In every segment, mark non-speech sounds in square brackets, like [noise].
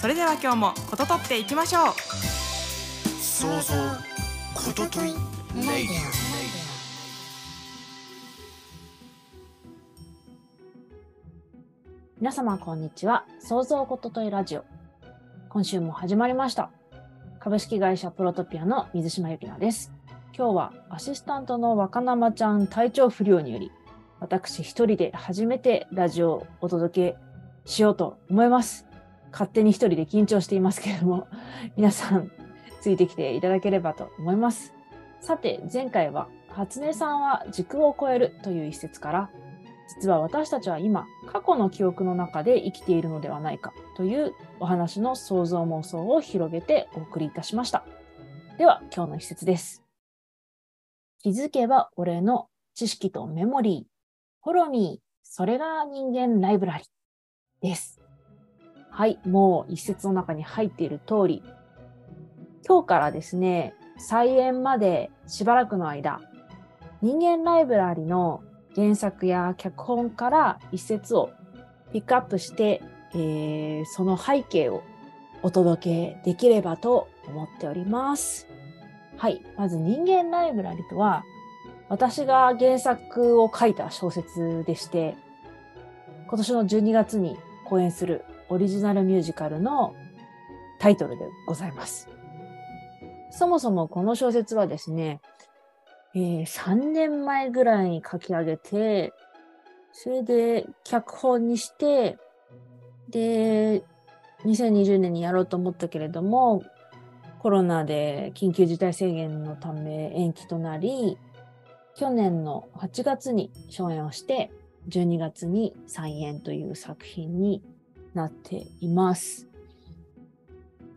それでは今日もこととっていきましょう。想像ことといレイディ皆様こんにちは。創造ことといラジオ。今週も始まりました。株式会社プロトピアの水島由紀奈です。今日はアシスタントの若生ちゃん体調不良により私一人で初めてラジオをお届けしようと思います勝手に一人で緊張していますけれども [laughs] 皆さんついてきていただければと思います。さて前回は初音さんは時空を超えるという一節から実は私たちは今過去の記憶の中で生きているのではないかというお話の想像妄想を広げてお送りいたしました。では今日の一節です。気づけば俺の知識とメモリーフォロミーそれが人間ライブラリです。はいもう一節の中に入っている通り今日からですね菜園までしばらくの間人間ライブラリの原作や脚本から一節をピックアップして、えーその背景をお届けできればと思っております。はい。まず人間ライブラリとは、私が原作を書いた小説でして、今年の12月に公演するオリジナルミュージカルのタイトルでございます。そもそもこの小説はですね、えー3年前ぐらいに書き上げて、それで脚本にして、で、2020年にやろうと思ったけれども、コロナで緊急事態宣言のため延期となり、去年の8月に初演をして、12月に再演という作品になっています。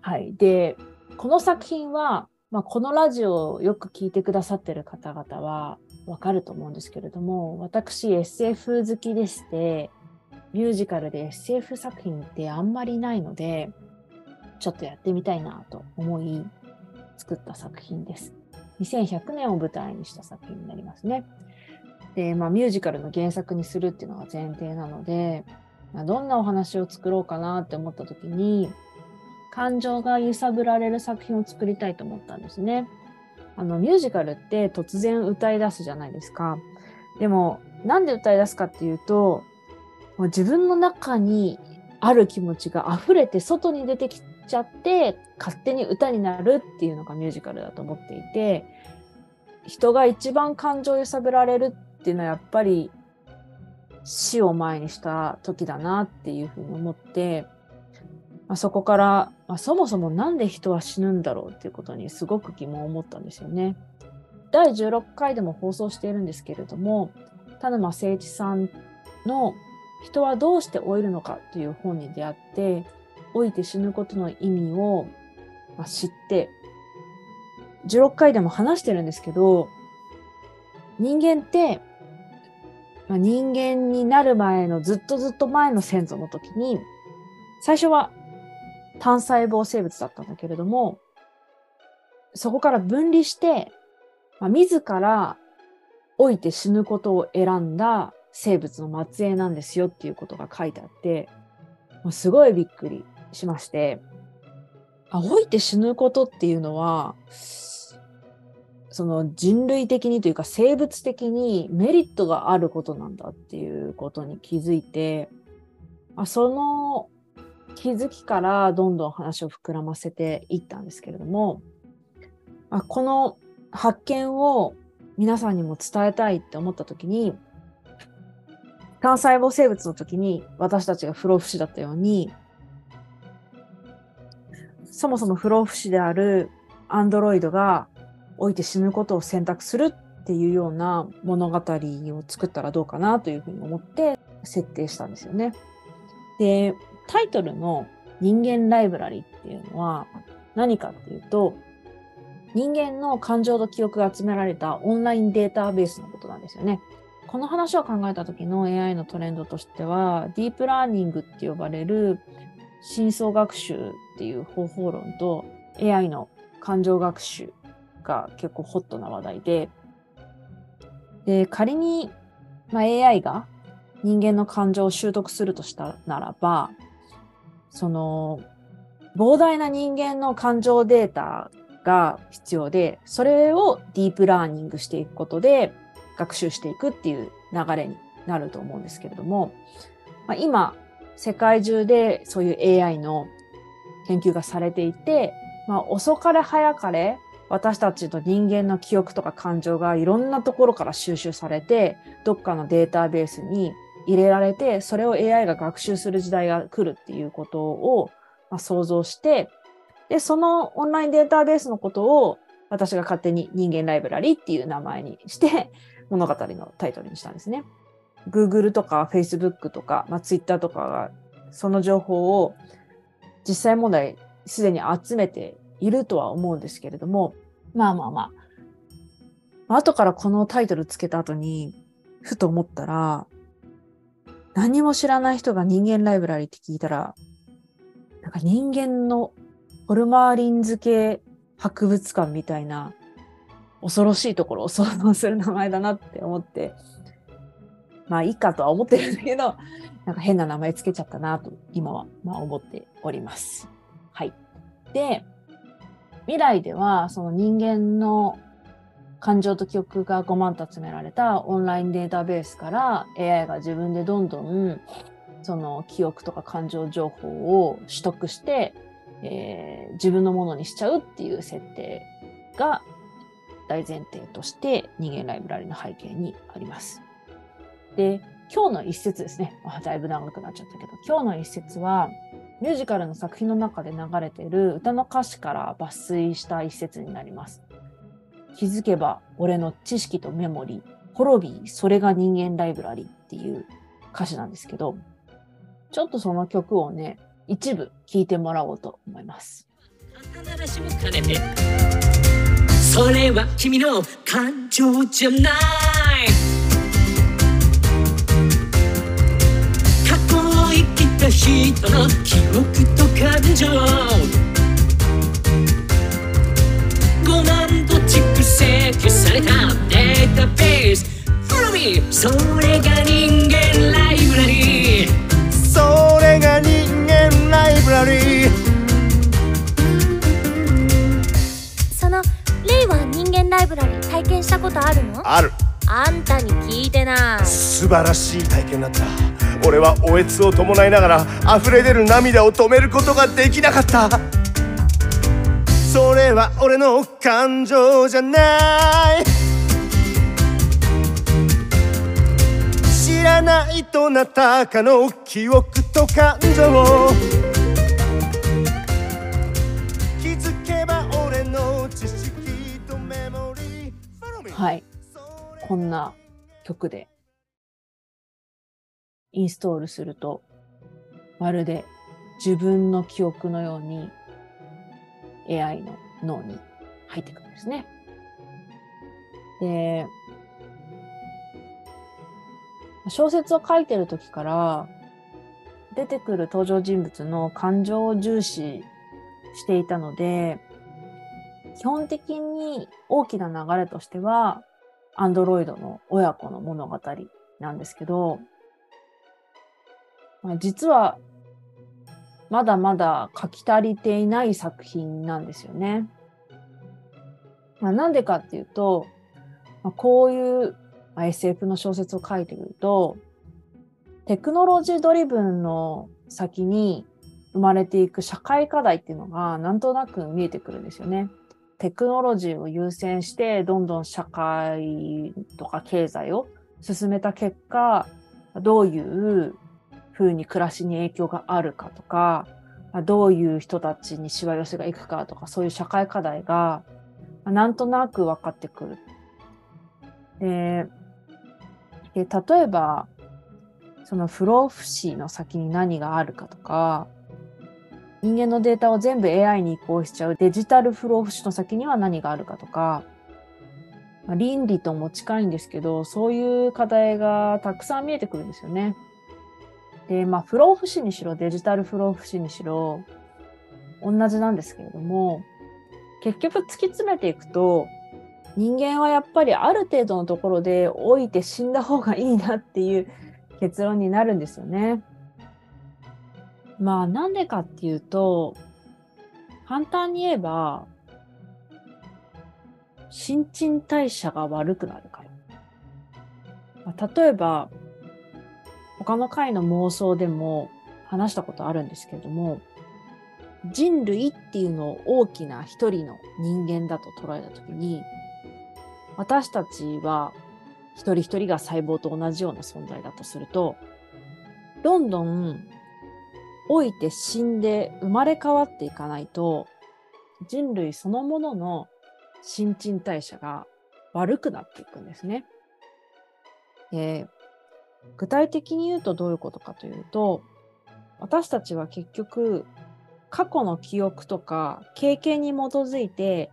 はい。で、この作品は、まあ、このラジオをよく聞いてくださってる方々はわかると思うんですけれども、私 SF 好きでして、ミュージカルで SF 作品ってあんまりないので、ちょっとやってみたいなと思い作った作品です。2100年を舞台にした作品になりますね。で、まあ、ミュージカルの原作にするっていうのが前提なので、どんなお話を作ろうかなって思った時に、感情が揺さぶられる作品を作りたいと思ったんですね。あのミュージカルって突然歌い出すじゃないですか。でもなんで歌い出すかっていうともう自分の中にある気持ちが溢れて外に出てきちゃって勝手に歌になるっていうのがミュージカルだと思っていて人が一番感情を揺さぶられるっていうのはやっぱり死を前にした時だなっていうふうに思ってまあ、そこから、まあ、そもそもなんで人は死ぬんだろうっていうことにすごく疑問を持ったんですよね。第16回でも放送しているんですけれども田沼誠一さんの「人はどうして老いるのか」という本に出会って老いて死ぬことの意味を、知って16回でも話してるんですけど人間って、まあ、人間になる前のずっとずっと前の先祖の時に最初は単細胞生物だったんだけれども、そこから分離して、まあ、自ら老いて死ぬことを選んだ生物の末裔なんですよっていうことが書いてあって、もうすごいびっくりしまして、あ老いて死ぬことっていうのは、その人類的にというか生物的にメリットがあることなんだっていうことに気づいて、あその気づきからどんどん話を膨らませていったんですけれども、あこの発見を皆さんにも伝えたいって思った時に単細胞生物の時に私たちが不老不死だったようにそもそも不老不死であるアンドロイドが老いて死ぬことを選択するっていうような物語を作ったらどうかなというふうに思って設定したんですよね。でタイトルの人間ライブラリっていうのは、何かっていうと、人間の感情と記憶が集められたオンラインデータベースのことなんですよね。この話を考えた時の AI のトレンドとしては、ディープラーニングって呼ばれる深層学習っていう方法論と AI の感情学習が結構ホットな話題で、で、仮に、まあ、AI が人間の感情を習得するとしたならば、その、膨大な人間の感情データが必要で、それをディープラーニングしていくことで学習していくっていう流れになると思うんですけれども、まあ、今、世界中でそういう AI の研究がされていて、まあ、遅かれ早かれ私たちと人間の記憶とか感情がいろんなところから収集されて、どっかのデータベースに入れられて、それを AI が学習する時代が来るっていうことを、ま、想像して、で、そのオンラインデータベースのことを私が勝手に人間ライブラリっていう名前にして [laughs] 物語のタイトルにしたんですね。Google とか Facebook とか、まあ、Twitter とかがその情報を実際問題すでに集めているとは思うんですけれども、まあまあまあ。後からこのタイトルつけた後に、ふと思ったら、何も知らない人が人間ライブラリって聞いたら、なんか人間のホルマーリン漬け博物館みたいな恐ろしいところを想像する名前だなって思って、まあいいかとは思ってるんだけど、なんか変な名前つけちゃったなと今はまあ思っております。はい。で、未来ではその人間の感情と記憶が5万と集められたオンラインデータベースから AI が自分でどんどんその記憶とか感情情報を取得して、えー、自分のものにしちゃうっていう設定が大前提として人間ライブラリの背景にあります。で、今日の一節ですね。あだいぶ長くなっちゃったけど、今日の一節はミュージカルの作品の中で流れている歌の歌詞から抜粋した一節になります。気づけば俺の知識とメモリー、滅び、それが人間ライブラリっていう歌詞なんですけど、ちょっとその曲をね、一部聴いてもらおうと思います。それは君の感情じゃない人の記憶と感情。5万と蓄積されたデータベース。Follow me それが人間ライブラリー。それが人間ライブラリー。そのレイは人間ライブラリ体験したことあるの？ある。あんたに聞いてな。い素晴らしい体験だった俺はおえつを伴いながら溢れ出る涙を止めることができなかった。それは俺の感情じゃない。知らないとなったかの記憶と感情気づけば俺の知識とメモリー。はい。こんな曲で。インストールすると、まるで自分の記憶のように AI の脳に入ってくるんですね。で、小説を書いてる時から出てくる登場人物の感情を重視していたので、基本的に大きな流れとしては、アンドロイドの親子の物語なんですけど、まあ、実はまだまだ書き足りていない作品なんですよね。まあ、なんでかっていうと、まあ、こういう SF の小説を書いてくると、テクノロジードリブンの先に生まれていく社会課題っていうのがなんとなく見えてくるんですよね。テクノロジーを優先してどんどん社会とか経済を進めた結果どういうふうに暮らしに影響があるかとか、どういう人たちにしわ寄せがいくかとか、そういう社会課題が、なんとなく分かってくる。で、で例えば、その不老不死の先に何があるかとか、人間のデータを全部 AI に移行しちゃうデジタル不老不死の先には何があるかとか、ま、倫理とも近いんですけど、そういう課題がたくさん見えてくるんですよね。で、まあ、不老不死にしろ、デジタル不老不死にしろ、同じなんですけれども、結局突き詰めていくと、人間はやっぱりある程度のところで老いて死んだ方がいいなっていう結論になるんですよね。まあなんでかっていうと、簡単に言えば、新陳代謝が悪くなるから。まあ、例えば、他の回の妄想でも話したことあるんですけれども、人類っていうのを大きな一人の人間だと捉えたときに、私たちは一人一人が細胞と同じような存在だとすると、どんどん老いて死んで生まれ変わっていかないと、人類そのものの新陳代謝が悪くなっていくんですね。えー、具体的に言うとどういうことかというと、私たちは結局、過去の記憶とか経験に基づいて、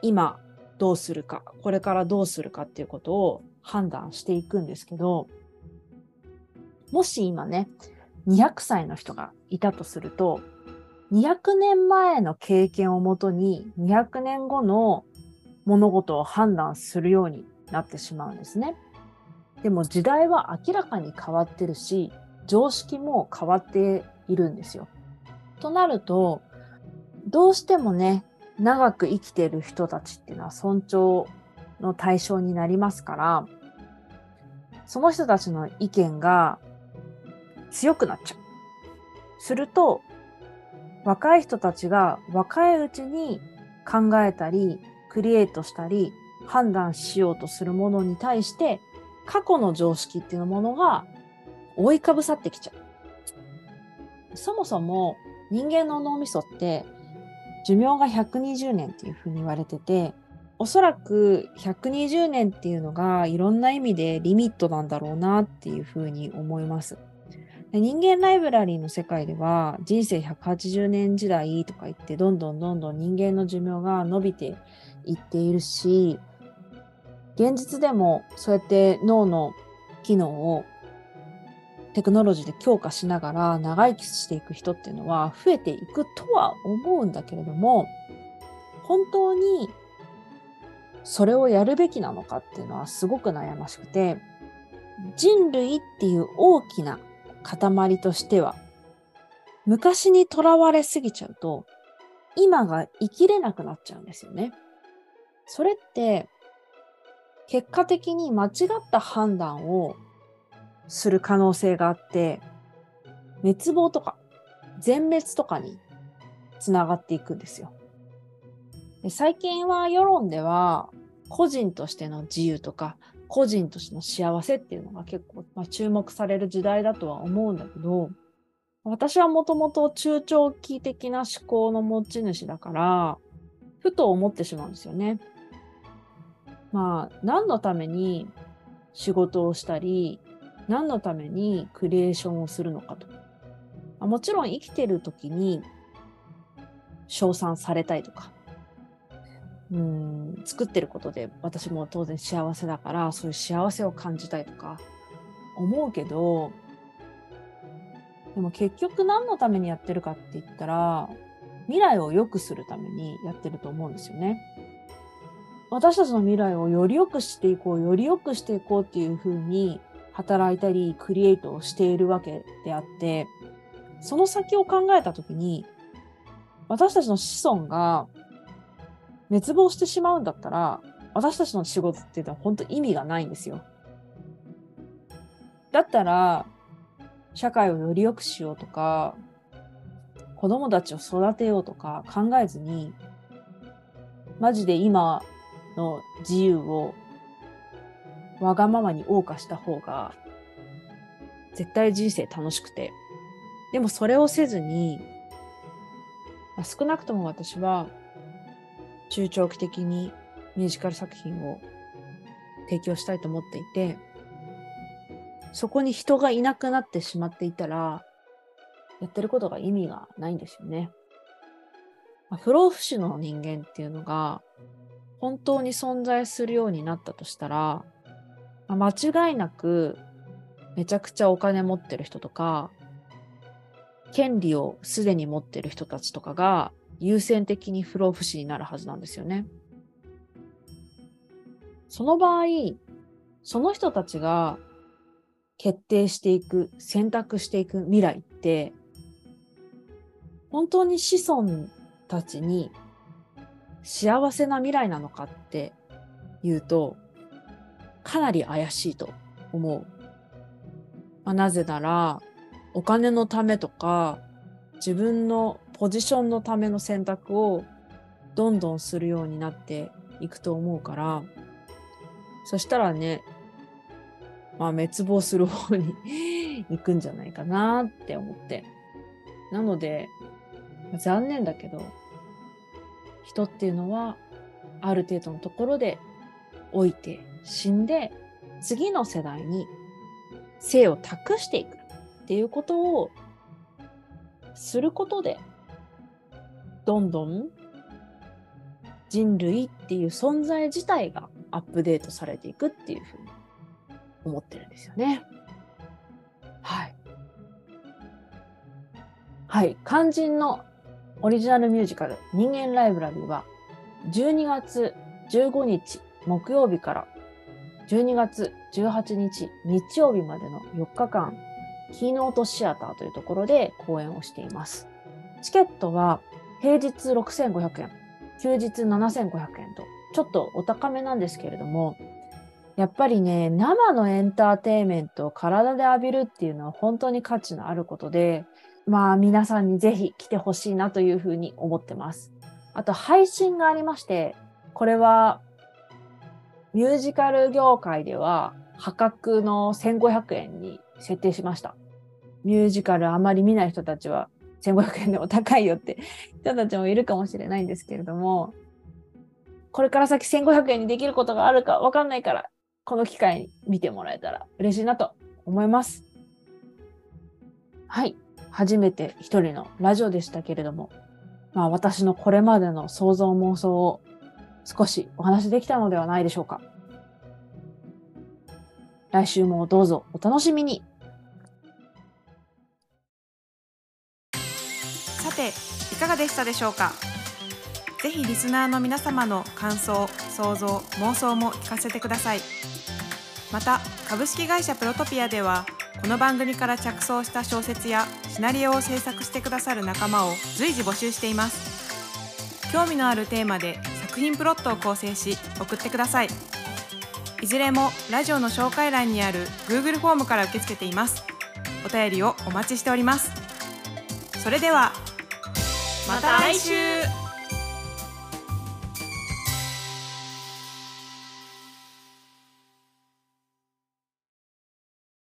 今どうするか、これからどうするかっていうことを判断していくんですけど、もし今ね、200歳の人がいたとすると、200年前の経験をもとに200年後の物事を判断するようになってしまうんですね。でも時代は明らかに変わってるし、常識も変わっているんですよ。となると、どうしてもね、長く生きてる人たちっていうのは尊重の対象になりますから、その人たちの意見が強くなっちゃう。すると、若い人たちが若いうちに考えたり、クリエイトしたり、判断しようとするものに対して、過去の常識っていうものが覆いかぶさってきちゃう。そもそも人間の脳みそって寿命が120年っていうふうに言われてて、おそらく120年っていうのがいろんな意味でリミットなんだろうなっていうふうに思います。で人間ライブラリーの世界では人生180年時代とか言ってどんどんどんどん人間の寿命が伸びていっているし現実でもそうやって脳の機能をテクノロジーで強化しながら長生きしていく人っていうのは増えていくとは思うんだけれども本当にそれをやるべきなのかっていうのはすごく悩ましくて人類っていう大きな塊としては昔にとらわれすぎちゃうと今が生きれなくなっちゃうんですよね。それって結果的に間違った判断をする可能性があって、滅亡とか全滅とかにつながっていくんですよ。で最近は世論では個人としての自由とか個人としての幸せっていうのが結構、まあ、注目される時代だとは思うんだけど私はもともと中長期的な思考の持ち主だからふと思ってしまうんですよね。まあ何のために仕事をしたり何のためにクリエーションをするのかと。もちろん生きてる時に称賛されたいとか、うん作ってることで私も当然幸せだからそういう幸せを感じたいとか思うけどでも結局何のためにやってるかって言ったら未来を良くするためにやってると思うんですよね。私たちの未来をより良くしていこうより良くしていこうっていうふうに働いたりクリエイトをしているわけであってその先を考えた時に私たちの子孫が滅亡してしまうんだったら私たちの仕事っていうのは本当意味がないんですよ。だったら社会をより良くしようとか子供たちを育てようとか考えずにマジで今の自由をわがままに謳歌した方が絶対人生楽しくてでもそれをせずに、まあ、少なくとも私は中長期的にミュージカル作品を提供したいと思っていてそこに人がいなくなってしまっていたらやってることが意味がないんですよね。不老不死の人間っていうのが本当に存在するようになったとしたら、間違いなくめちゃくちゃお金持ってる人とか権利をすでに持ってる人たちとかが優先的に不老不死になるはずなんですよね。その場合、その人たちが決定していく、選択していく未来って、本当に子孫たちに幸せな未来なのかっていうと、かなり怪しいと思う。まあ、なぜなら、お金のためとか、自分のポジションのための選択をどんどんするようになっていくと思うから、そしたらね、まあ滅亡する方に [laughs] 行くんじゃないかなって思って。なので、残念だけど、人っていうのはある程度のところで老いて死んで次の世代に生を託していくっていうことをすることでどんどん人類っていう存在自体がアップデートされていくっていうふうに思ってるんですよね。はい。はい。肝心のオリジナルミュージカル人間ライブラリーは12月15日木曜日から12月18日日曜日までの4日間キーノートシアターというところで公演をしています。チケットは平日6500円、休日7500円とちょっとお高めなんですけれども、やっぱりね、生のエンターテインメントを体で浴びるっていうのは本当に価値のあることで、まあ皆さんにぜひ来てほしいなというふうに思ってます。あと配信がありまして、これはミュージカル業界では破格の1500円に設定しました。ミュージカルあまり見ない人たちは1500円でも高いよって人たちもいるかもしれないんですけれども、これから先1500円にできることがあるかわかんないから、この機会に見てもらえたら嬉しいなと思います。はい。初めて一人のラジオでしたけれども、まあ私のこれまでの想像妄想を少しお話できたのではないでしょうか。来週もどうぞお楽しみに。さて、いかがでしたでしょうか？ぜひリスナーの皆様の感想、想像、妄想も聞かせてください。また、株式会社プロトピアでは、この番組から着想した小説やシナリオを制作してくださる仲間を随時募集しています。興味のあるテーマで作品プロットを構成し送ってください。いずれもラジオの紹介欄にある Google フォームから受け付けています。お便りをお待ちしております。それではまた来週。